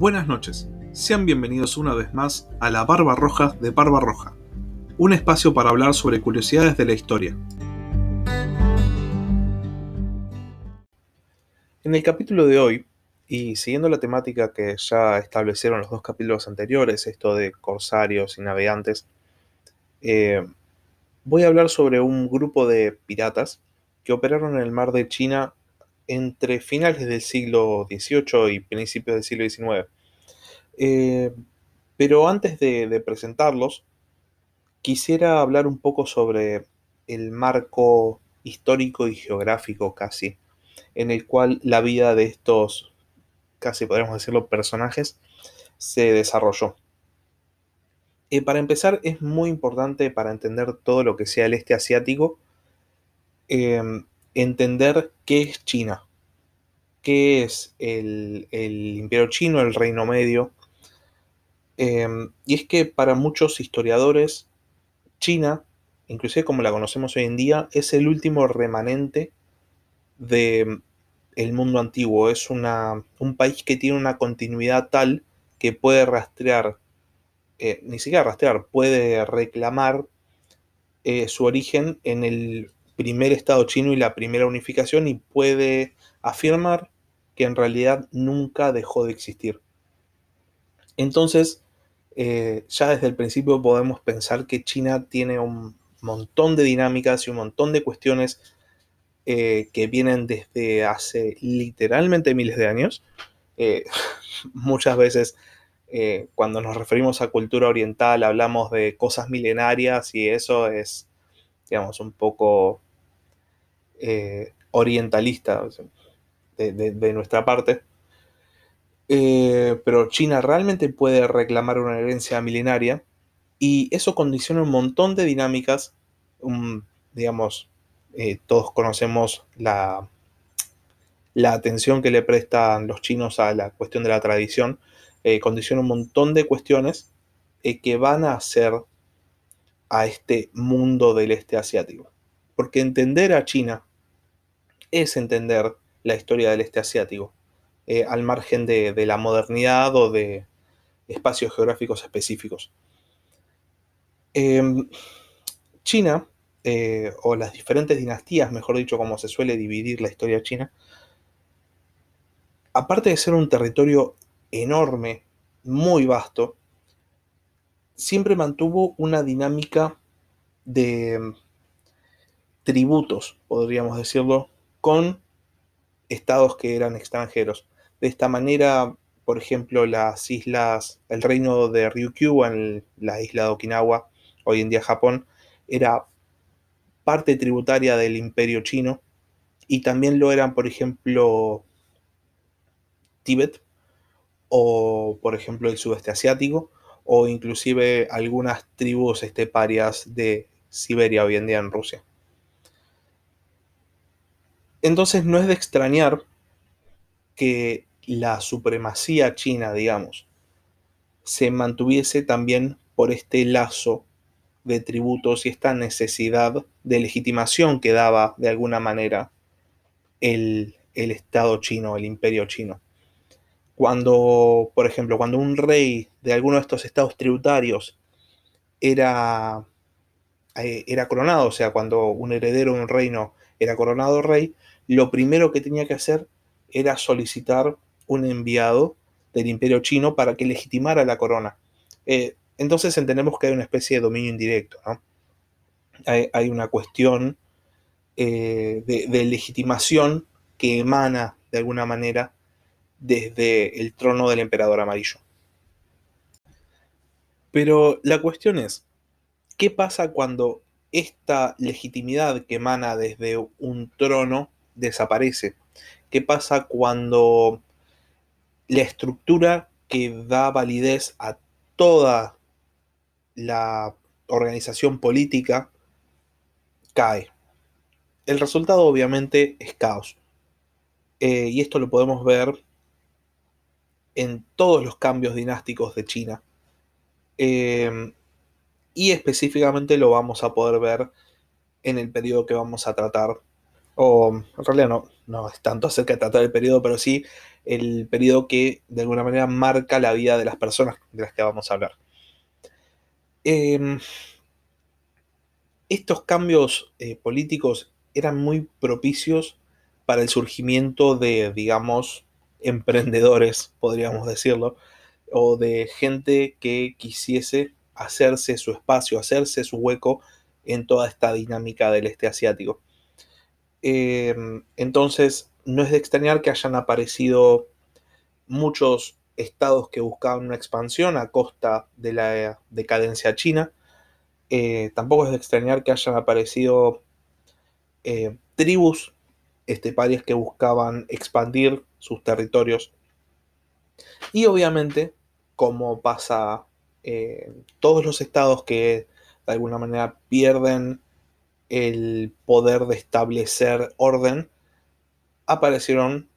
Buenas noches, sean bienvenidos una vez más a la Barba Roja de Barba Roja, un espacio para hablar sobre curiosidades de la historia. En el capítulo de hoy, y siguiendo la temática que ya establecieron los dos capítulos anteriores, esto de corsarios y navegantes, eh, voy a hablar sobre un grupo de piratas que operaron en el mar de China entre finales del siglo XVIII y principios del siglo XIX. Eh, pero antes de, presentarlos, quisiera hablar un poco sobre el marco histórico y geográfico casi, en el cual la vida de estos, casi podríamos decirlo, personajes se desarrolló. Eh, para empezar, es muy importante para entender todo lo que sea el este asiático, em, entender qué es China, qué es el, imperio chino, el reino medio. Em, y es que para muchos historiadores, China, inclusive como la conocemos hoy en día, es el último remanente del el mundo antiguo. Es una, un país que tiene una continuidad tal que puede rastrear, eh, ni siquiera rastrear, puede reclamar eh, su origen en el primer Estado chino y la primera unificación y puede afirmar que en realidad nunca dejó de existir. Entonces, eh, ya desde el principio podemos pensar que China tiene un montón de dinámicas y un montón de cuestiones eh, que vienen desde hace literalmente miles de años. Eh, muchas veces cuando nos referimos a cultura oriental hablamos de cosas milenarias y eso es, digamos, un poco orientalista de, nuestra parte. Eh, pero China realmente puede reclamar una herencia milenaria y eso condiciona un montón de dinámicas. digamos, eh, todos conocemos la, la atención que le prestan los chinos a la cuestión de la tradición. Eh, condiciona un montón de cuestiones que van a hacer a este mundo del este asiático. Porque entender a China es entender la historia del este asiático, eh, al margen de, la modernidad o de espacios geográficos específicos. Em, China, eh, o las diferentes dinastías, mejor dicho, como se suele dividir la historia china, aparte de ser un territorio enorme, muy vasto, siempre mantuvo una dinámica de em, tributos, podríamos decirlo, con estados que eran extranjeros. De esta manera, por ejemplo, las islas, el reino de Ryukyu en la isla de Okinawa, hoy en día Japón, era parte tributaria del imperio chino y también lo eran, por ejemplo, Tíbet o, por ejemplo, el sudeste asiático o inclusive algunas tribus esteparias de Siberia hoy en día en Rusia. Entonces no es de extrañar que la supremacía china, digamos, se mantuviese también por este lazo de tributos y esta necesidad de legitimación que daba de alguna manera el, Estado chino, el imperio chino. Cuando, por ejemplo, cuando un rey de alguno de estos estados tributarios era, eh, era coronado, o sea, cuando un heredero de un reino era coronado rey, lo primero que tenía que hacer era solicitar un enviado del imperio chino para que legitimara la corona. Eh, entonces entendemos que hay una especie de dominio indirecto, ¿no? hay, una cuestión eh, de, legitimación que emana de alguna manera desde el trono del emperador amarillo. Pero la cuestión es, ¿qué pasa cuando esta legitimidad que emana desde un trono desaparece. ¿Qué pasa cuando la estructura que da validez a toda la organización política cae? El resultado obviamente es caos. Eh, y esto lo podemos ver en todos los cambios dinásticos de China. Eh, y específicamente lo vamos a poder ver en el periodo que vamos a tratar o en realidad no, no es tanto acerca de tratar el periodo, pero sí el periodo que de alguna manera marca la vida de las personas de las que vamos a hablar. Em, estos cambios eh, políticos eran muy propicios para el surgimiento de, digamos, emprendedores, podríamos decirlo, o de gente que quisiese hacerse su espacio, hacerse su hueco en toda esta dinámica del este asiático. Em, entonces, no es de extrañar que hayan aparecido muchos estados que buscaban una expansión a costa de la decadencia china. Eh, tampoco es de extrañar que hayan aparecido eh, tribus esteparias que buscaban expandir sus territorios. Y obviamente, como pasa en todos los estados que de alguna manera pierden el poder de establecer orden, aparecieron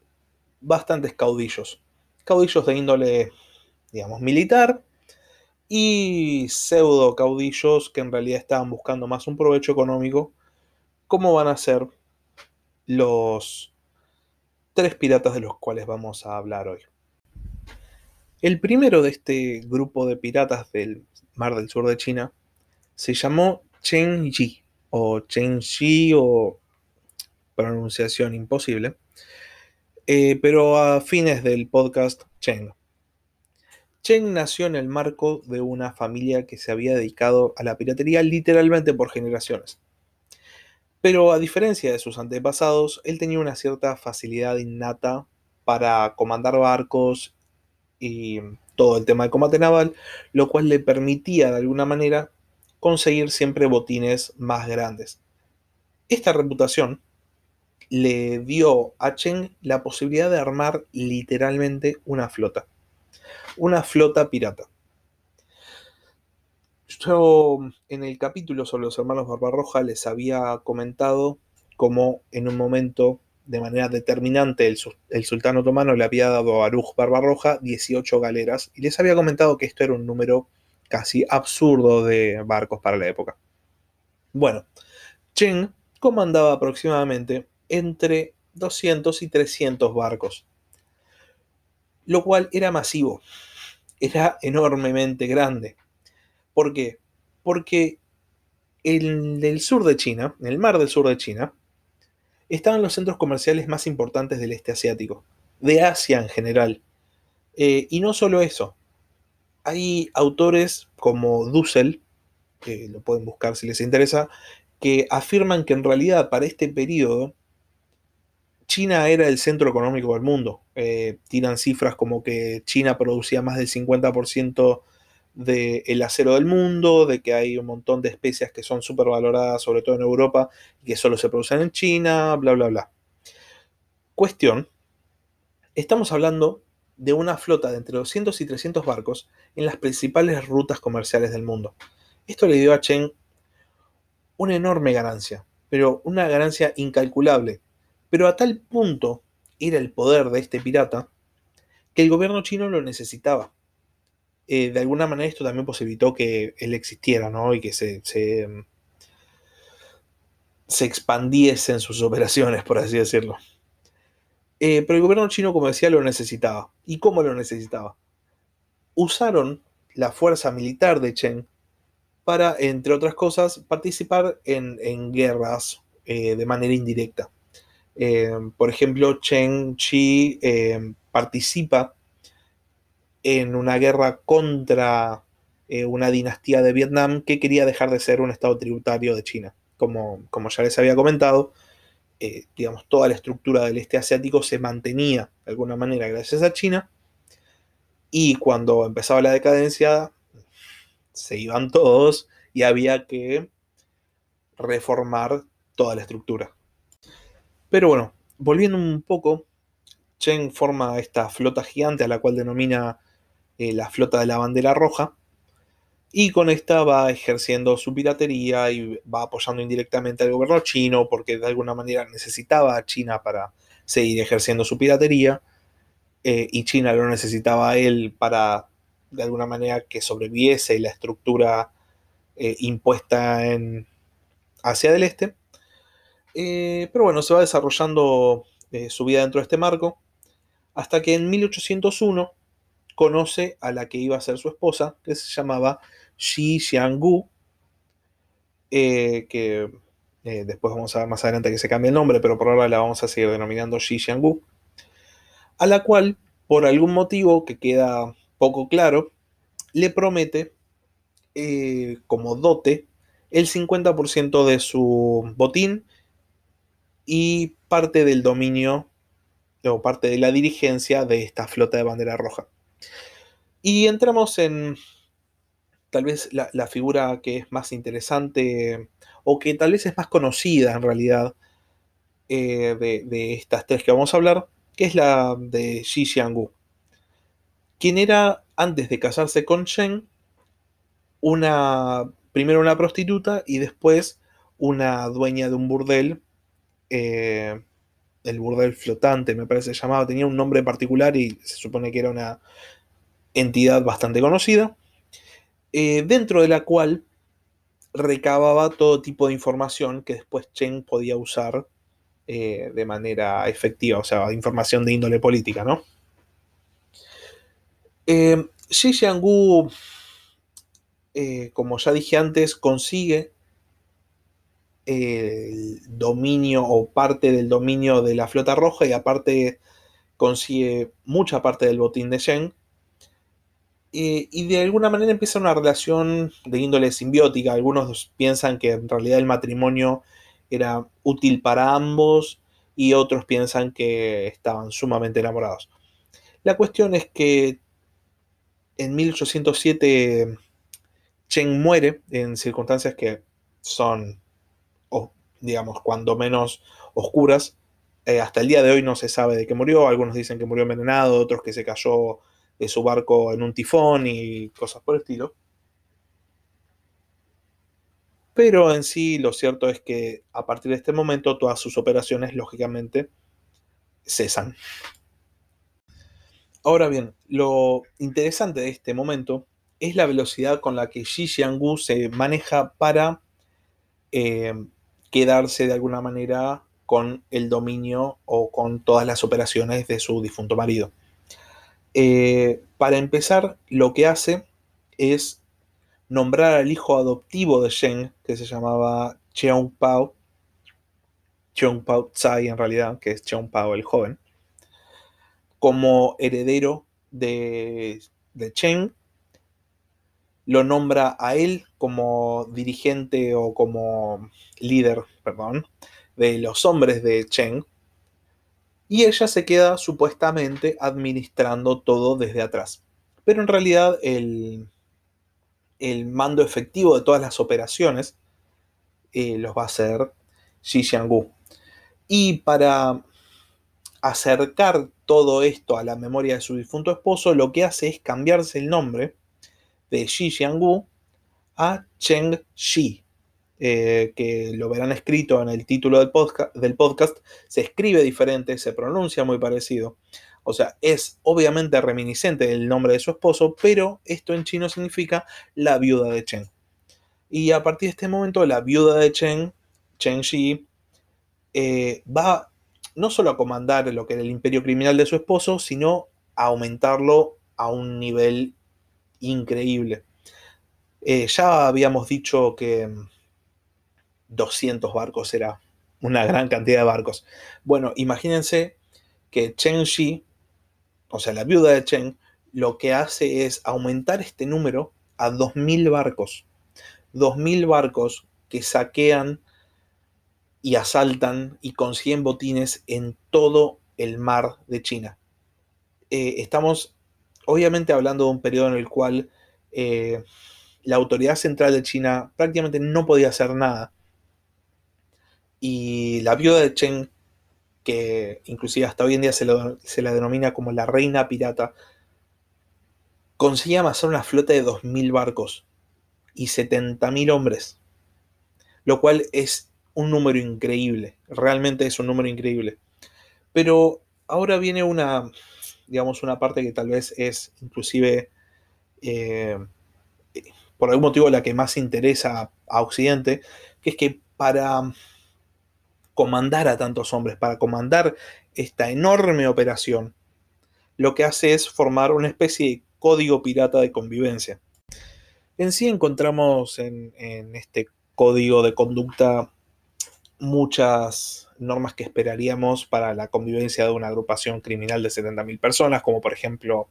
bastantes caudillos. Caudillos de índole, digamos, militar y pseudo caudillos que en realidad estaban buscando más un provecho económico, como van a ser los tres piratas de los cuales vamos a hablar hoy. El primero de este grupo de piratas del Mar del Sur de China se llamó Chen Yi o Chen Shi o pronunciación imposible, eh, pero a fines del podcast Cheng. Cheng nació en el marco de una familia que se había dedicado a la piratería literalmente por generaciones. Pero a diferencia de sus antepasados, él tenía una cierta facilidad innata para comandar barcos y todo el tema de combate naval, lo cual le permitía de alguna manera conseguir siempre botines más grandes. Esta reputación le dio a Chen la posibilidad de armar literalmente una flota. Una flota pirata. Yo en el capítulo sobre los hermanos Barbarroja les había comentado cómo en un momento de manera determinante el, sultán otomano le había dado a Aruj Barbarroja 18 galeras y les había comentado que esto era un número casi absurdo de barcos para la época. Bueno, Chen comandaba aproximadamente entre 200 y 300 barcos, lo cual era masivo, era enormemente grande. ¿Por qué? Porque en el sur de China, en el mar del sur de China, estaban los centros comerciales más importantes del este asiático, de Asia en general. Eh, y no solo eso, hay autores como Dussel, que lo pueden buscar si les interesa, que afirman que en realidad para este periodo China era el centro económico del mundo. Eh, tiran cifras como que China producía más del 50% del acero del mundo, de que hay un montón de especias que son súper valoradas, sobre todo en Europa, y que solo se producen en China, bla, bla, bla. Cuestión, estamos hablando de una flota de entre 200 y 300 barcos en las principales rutas comerciales del mundo. Esto le dio a Chen una enorme ganancia, pero una ganancia incalculable. Pero a tal punto era el poder de este pirata que el gobierno chino lo necesitaba. Eh, de alguna manera esto también posibilitó que él existiera, ¿no? Y que se, se, se expandiesen sus operaciones, por así decirlo. Eh, pero el gobierno chino, como decía, lo necesitaba. ¿Y cómo lo necesitaba? Usaron la fuerza militar de Chen para, entre otras cosas, participar en, guerras eh, de manera indirecta. Eh, por ejemplo, Chen Chi participa en una guerra contra una dinastía de Vietnam que quería dejar de ser un estado tributario de China. Como, como ya les había comentado, eh, digamos, toda la estructura del este asiático se mantenía de alguna manera gracias a China. Y cuando empezaba la decadencia, se iban todos y había que reformar toda la estructura. Pero bueno, volviendo un poco, Chen forma esta flota gigante a la cual denomina eh, la flota de la bandera roja, y con esta va ejerciendo su piratería y va apoyando indirectamente al gobierno chino porque de alguna manera necesitaba a China para seguir ejerciendo su piratería eh, y China lo necesitaba a él para de alguna manera que sobreviviese la estructura eh, impuesta en Asia del Este. Eh, pero bueno, se va desarrollando su vida dentro de este marco, hasta que en 1801 conoce a la que iba a ser su esposa, que se llamaba Xi Xianggu, eh, que después vamos a ver más adelante que se cambie el nombre, pero por ahora la vamos a seguir denominando Xi Xianggu, a la cual, por algún motivo que queda poco claro, le promete como dote el 50% de su botín y parte del dominio o parte de la dirigencia de esta flota de bandera roja. Y entramos en tal vez la, figura que es más interesante o que tal vez es más conocida en realidad eh, de, estas tres que vamos a hablar, que es la de Xi Xianggu, quien era, antes de casarse con Shen, una, primero una prostituta y después una dueña de un burdel eh, el burdel flotante, me parece llamado, tenía un nombre particular y se supone que era una entidad bastante conocida, eh, dentro de la cual recababa todo tipo de información que después Chen podía usar eh, de manera efectiva, o sea, información de índole política, ¿no? Xi Xianggu, como ya dije antes, consigue el dominio o parte del dominio de la flota roja y aparte consigue mucha parte del botín de Shen. Y de alguna manera empieza una relación de índole simbiótica. Algunos piensan que en realidad el matrimonio era útil para ambos y otros piensan que estaban sumamente enamorados. La cuestión es que en 1807 Chen muere en circunstancias que son digamos, cuando menos oscuras. Eh, hasta el día de hoy no se sabe de qué murió. Algunos dicen que murió envenenado, otros que se cayó de su barco en un tifón y cosas por el estilo. Pero en sí lo cierto es que a partir de este momento todas sus operaciones lógicamente cesan. Ahora bien, lo interesante de este momento es la velocidad con la que Xi Xianggu se maneja para eh, quedarse de alguna manera con el dominio o con todas las operaciones de su difunto marido. Eh, para empezar, lo que hace es nombrar al hijo adoptivo de Shen, que se llamaba Cheung Pao, Cheung Pao Tsai en realidad, que es Cheung Pao el joven, como heredero de, de Chen lo nombra a él como dirigente o como líder, perdón, de los hombres de Chen, y ella se queda supuestamente administrando todo desde atrás. Pero en realidad el, mando efectivo de todas las operaciones eh, los va a hacer Xi Xianggu. Y para acercar todo esto a la memoria de su difunto esposo, lo que hace es cambiarse el nombre de Xi Xianggu a Cheng Xi, eh, que lo verán escrito en el título del podcast, se escribe diferente, se pronuncia muy parecido. O sea, es obviamente reminiscente del nombre de su esposo, pero esto en chino significa la viuda de Chen. Y a partir de este momento, la viuda de Chen, Chen Xi, eh, va no solo a comandar lo que era el imperio criminal de su esposo, sino a aumentarlo a un nivel increíble. Eh, ya habíamos dicho que 200 mm, barcos era una gran cantidad de barcos. Bueno, imagínense que Chen Shi, o sea, la viuda de Chen, lo que hace es aumentar este número a 2.000 barcos. 2.000 barcos que saquean y asaltan y consiguen botines en todo el mar de China. Eh, estamos obviamente hablando de un periodo en el cual eh, la autoridad central de China prácticamente no podía hacer nada. Y la viuda de Chen, que inclusive hasta hoy en día se, la denomina como la reina pirata, conseguía amasar una flota de 2.000 barcos y 70.000 hombres, lo cual es un número increíble, realmente es un número increíble. Pero ahora viene una, digamos, una parte que tal vez es inclusive, eh, por algún motivo, la que más interesa a Occidente, que es que para comandar a tantos hombres, para comandar esta enorme operación, lo que hace es formar una especie de código pirata de convivencia. En sí encontramos en, este código de conducta muchas normas que esperaríamos para la convivencia de una agrupación criminal de 70.000 personas, como por ejemplo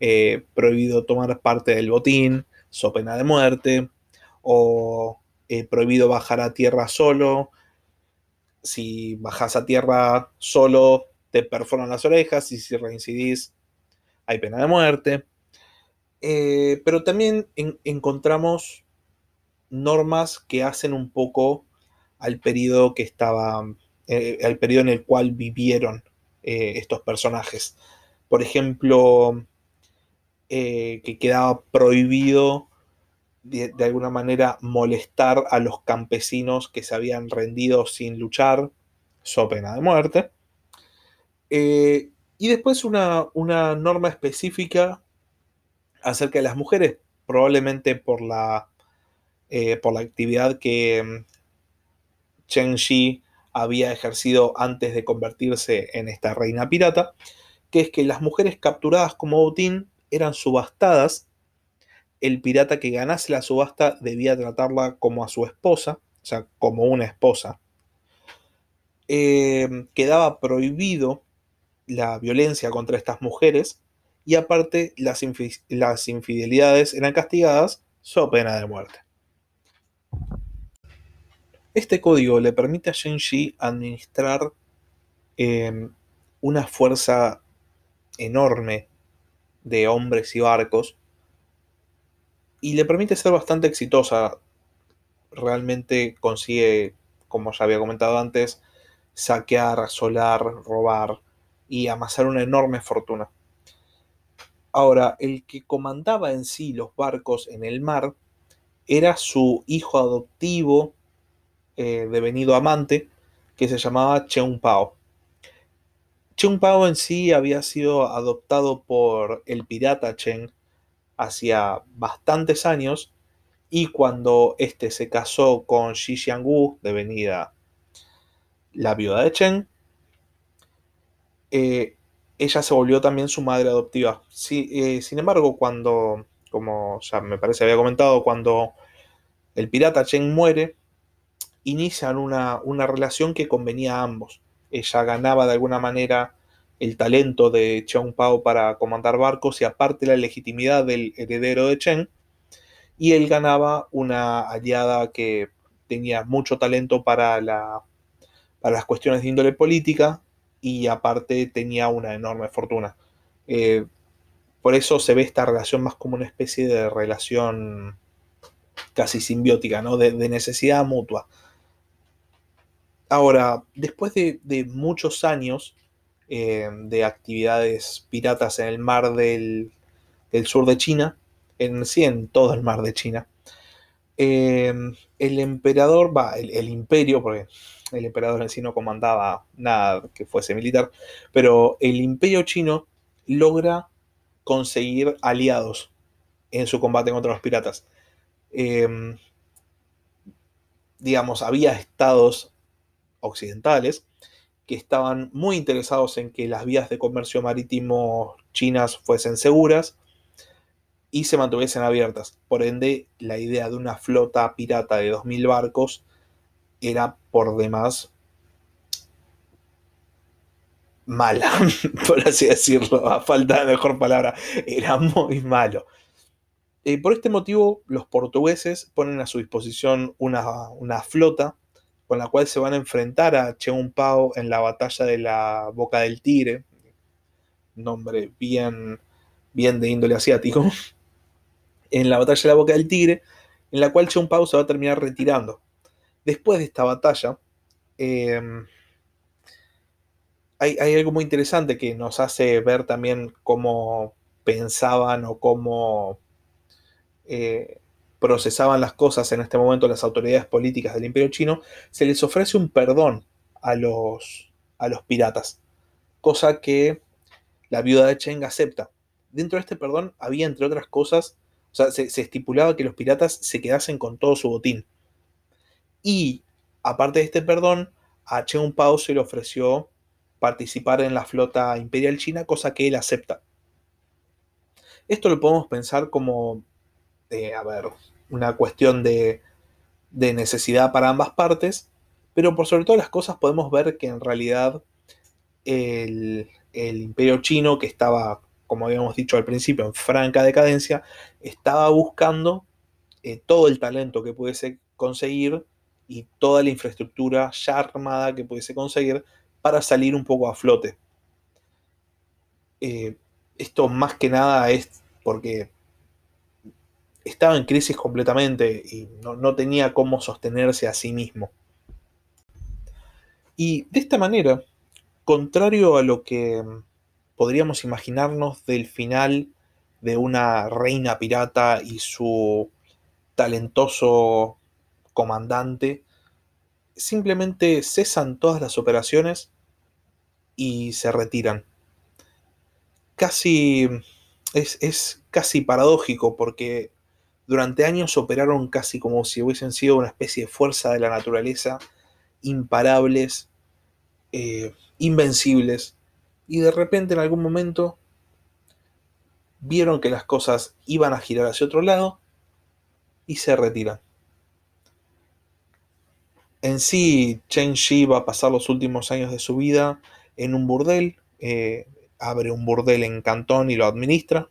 eh, prohibido tomar parte del botín, so pena de muerte, o eh, prohibido bajar a tierra solo, si bajas a tierra solo te perforan las orejas y si reincidís hay pena de muerte. Eh, pero también encontramos normas que hacen un poco al periodo que estaba, eh, al periodo en el cual vivieron eh, estos personajes. Por ejemplo, que quedaba prohibido de, alguna manera molestar a los campesinos que se habían rendido sin luchar, so pena de muerte. Eh, y después una, norma específica acerca de las mujeres, probablemente por la, eh, por la actividad que mm, Chen Shi había ejercido antes de convertirse en esta reina pirata, que es que las mujeres capturadas como botín eran subastadas el pirata que ganase la subasta debía tratarla como a su esposa, o sea, como una esposa. Eh, quedaba prohibido la violencia contra estas mujeres y aparte las, infidelidades eran castigadas so pena de muerte. Este código le permite a Shenji administrar em, una fuerza enorme de hombres y barcos y le permite ser bastante exitosa. Realmente consigue, como ya había comentado antes, saquear, asolar, robar y amasar una enorme fortuna. Ahora, el que comandaba en sí los barcos en el mar era su hijo adoptivo, eh, devenido amante, que se llamaba Cheung Pao. Cheung Pao en sí había sido adoptado por el pirata Chen hacía bastantes años y cuando este se casó con Xi Xiangwu, devenida la viuda de Chen, eh, ella se volvió también su madre adoptiva. Eh, sin embargo, cuando, como ya me parece había comentado, cuando el pirata Chen muere, inician una, una relación que convenía a ambos. Ella ganaba de alguna manera el talento de Cheng Pao para comandar barcos y aparte la legitimidad del heredero de Chen. Y él ganaba una aliada que tenía mucho talento para, la, para las cuestiones de índole política y aparte tenía una enorme fortuna. Eh, por eso se ve esta relación más como una especie de relación casi simbiótica, ¿no? de, necesidad mutua. Ahora, después de, de muchos años, eh, de actividades piratas en el mar del, sur de China, en sí, en todo el mar de China. Eh, el emperador, va, el, imperio, porque el emperador en sí no comandaba nada que fuese militar, pero el imperio chino logra conseguir aliados en su combate contra los piratas. Eh, digamos, había estados occidentales que estaban muy interesados en que las vías de comercio marítimo chinas fuesen seguras y se mantuviesen abiertas. Por ende, la idea de una flota pirata de 2.000 barcos era por demás mala, por así decirlo, a falta de mejor palabra, era muy malo. Eh, por este motivo, los portugueses ponen a su disposición una, una flota con la cual se van a enfrentar a Cheung Pao en la batalla de la Boca del Tigre, nombre bien, bien de índole asiático, en la batalla de la Boca del Tigre, en la cual Cheung Pao se va a terminar retirando. Después de esta batalla, em, hay, algo muy interesante que nos hace ver también cómo pensaban o cómo eh, procesaban las cosas en este momento las autoridades políticas del imperio chino, se les ofrece un perdón a los, a los piratas, cosa que la viuda de Cheng acepta. Dentro de este perdón había, entre otras cosas, o sea, se, estipulaba que los piratas se quedasen con todo su botín. Y, aparte de este perdón, a Chen Pao se le ofreció participar en la flota imperial china, cosa que él acepta. Esto lo podemos pensar como, eh, a ver, una cuestión de, necesidad para ambas partes, pero por sobre todas las cosas podemos ver que en realidad el, imperio chino, que estaba, como habíamos dicho al principio, en franca decadencia, estaba buscando eh, todo el talento que pudiese conseguir y toda la infraestructura ya armada que pudiese conseguir para salir un poco a flote. Eh, esto más que nada es porque estaba en crisis completamente y no, tenía cómo sostenerse a sí mismo. Y de esta manera, contrario a lo que podríamos imaginarnos del final de una reina pirata y su talentoso comandante, simplemente cesan todas las operaciones y se retiran. Casi es, casi paradójico porque durante años operaron casi como si hubiesen sido una especie de fuerza de la naturaleza, imparables, eh, invencibles, y de repente en algún momento vieron que las cosas iban a girar hacia otro lado y se retiran. En sí, Chen Shi va a pasar los últimos años de su vida en un burdel, eh, abre un burdel en Cantón y lo administra.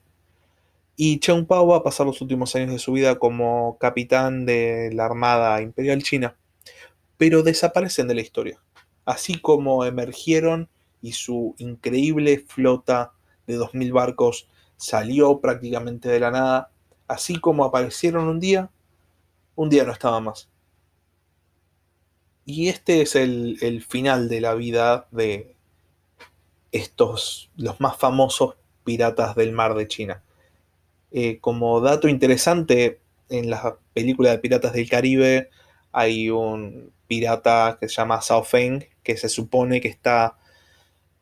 Y Chen Pao va a pasar los últimos años de su vida como capitán de la Armada Imperial China, pero desaparecen de la historia, así como emergieron y su increíble flota de 2.000 barcos salió prácticamente de la nada, así como aparecieron un día, un día no estaba más. Y este es el final de la vida de, estos, los más famosos piratas del mar de China. Eh, como dato interesante, en la película de Piratas del Caribe hay un pirata que se llama Sao Feng, que se supone que está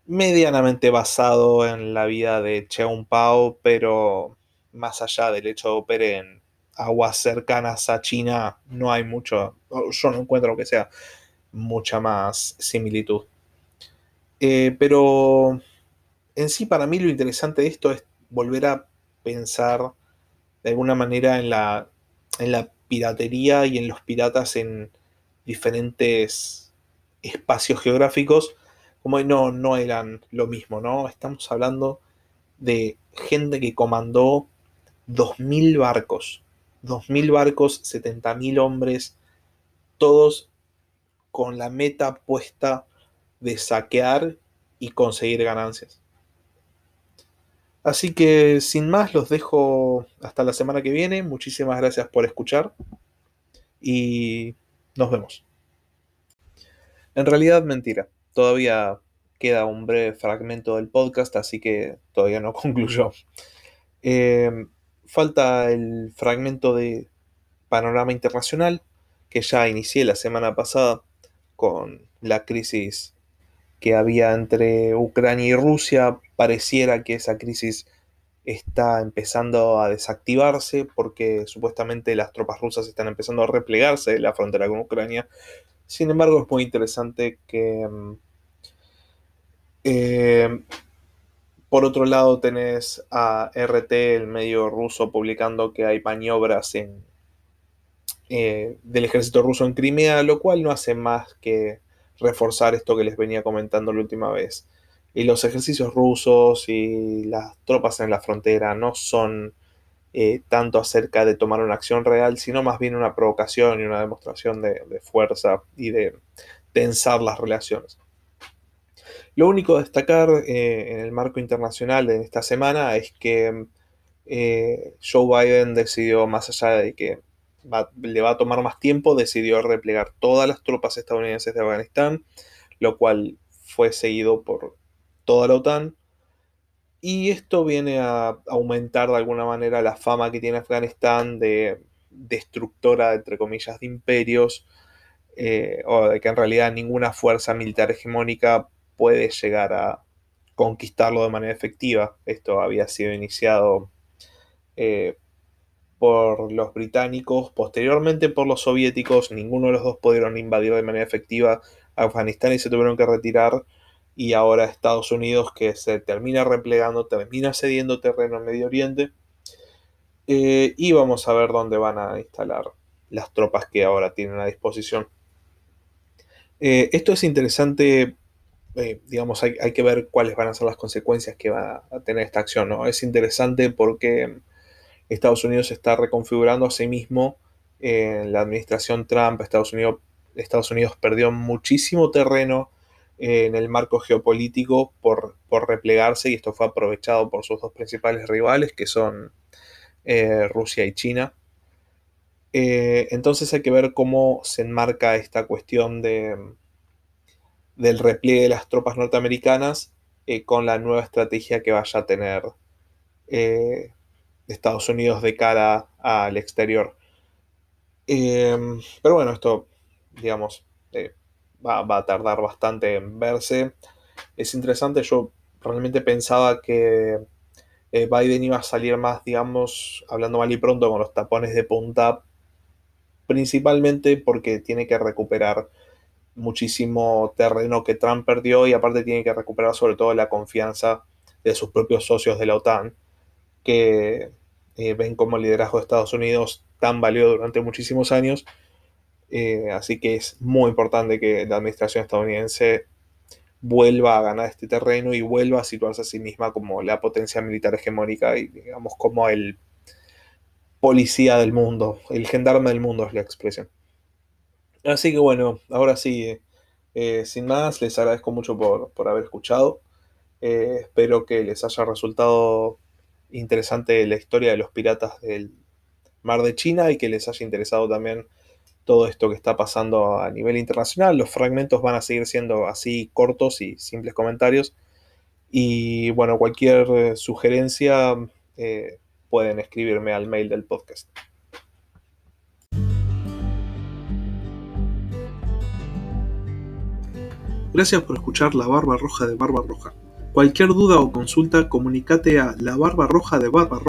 medianamente basado en la vida de Cheung Pao, pero más allá del hecho de opere en aguas cercanas a China, no hay mucho, yo no encuentro que sea mucha más similitud. Eh, pero en sí para mí lo interesante de esto es volver a pensar de alguna manera en la, en la piratería y en los piratas en diferentes espacios geográficos, como no, no eran lo mismo, ¿no? Estamos hablando de gente que comandó 2.000 barcos, 2.000 barcos, 70.000 hombres, todos con la meta puesta de saquear y conseguir ganancias. Así que sin más los dejo hasta la semana que viene. Muchísimas gracias por escuchar y nos vemos. En realidad mentira. Todavía queda un breve fragmento del podcast, así que todavía no concluyó. Em, falta el fragmento de panorama internacional que ya inicié la semana pasada con la crisis que había entre Ucrania y Rusia. Pareciera que esa crisis está empezando a desactivarse porque supuestamente las tropas rusas están empezando a replegarse de la frontera con Ucrania. Sin embargo, es muy interesante que... Mm, eh, por otro lado, tenés a RT, el medio ruso, publicando que hay maniobras eh, del ejército ruso en Crimea, lo cual no hace más que reforzar esto que les venía comentando la última vez. Y los ejercicios rusos y las tropas en la frontera no son eh, tanto acerca de tomar una acción real, sino más bien una provocación y una demostración de, fuerza y de tensar las relaciones. Lo único a destacar eh, en el marco internacional de esta semana es que eh, Joe Biden decidió, más allá de que le va a tomar más tiempo, decidió replegar todas las tropas estadounidenses de Afganistán, lo cual fue seguido por toda la OTAN. Y esto viene a aumentar de alguna manera la fama que tiene Afganistán de destructora, entre comillas, de imperios, eh, o de que en realidad ninguna fuerza militar hegemónica puede llegar a conquistarlo de manera efectiva. Esto había sido iniciado eh, por los británicos, posteriormente por los soviéticos, ninguno de los dos pudieron invadir de manera efectiva Afganistán y se tuvieron que retirar y ahora Estados Unidos que se termina replegando, termina cediendo terreno en Medio Oriente eh, y vamos a ver dónde van a instalar las tropas que ahora tienen a disposición. Eh, esto es interesante, eh, digamos, hay, que ver cuáles van a ser las consecuencias que va a tener esta acción. ¿no? Es interesante porque Estados Unidos está reconfigurando a sí mismo en la administración Trump. Estados Unidos, Estados Unidos perdió muchísimo terreno en el marco geopolítico por, por replegarse y esto fue aprovechado por sus dos principales rivales que son eh, Rusia y China. Eh, entonces hay que ver cómo se enmarca esta cuestión de, del repliegue de las tropas norteamericanas eh, con la nueva estrategia que vaya a tener Estados Unidos de cara al exterior. pero bueno, esto, digamos, va, a tardar bastante en verse. Es interesante, yo realmente pensaba que eh, Biden iba a salir más, digamos, hablando mal y pronto, con los tapones de punta, principalmente porque tiene que recuperar muchísimo terreno que Trump perdió y aparte tiene que recuperar sobre todo la confianza de sus propios socios de la OTAN, que eh, ven como el liderazgo de Estados Unidos tan valió durante muchísimos años. Eh, así que es muy importante que la administración estadounidense vuelva a ganar este terreno y vuelva a situarse a sí misma como la potencia militar hegemónica y digamos como el policía del mundo, el gendarme del mundo es la expresión. Así que bueno, ahora sí, eh, sin más, les agradezco mucho por, haber escuchado. Eh, espero que les haya resultado interesante la historia de los piratas del mar de China y que les haya interesado también todo esto que está pasando a nivel internacional. Los fragmentos van a seguir siendo así cortos y simples comentarios. Y bueno, cualquier eh, sugerencia eh, pueden escribirme al mail del podcast. Gracias por escuchar La Barba Roja de Barba Roja. Cualquier duda o consulta, comunícate a la barba roja de barba.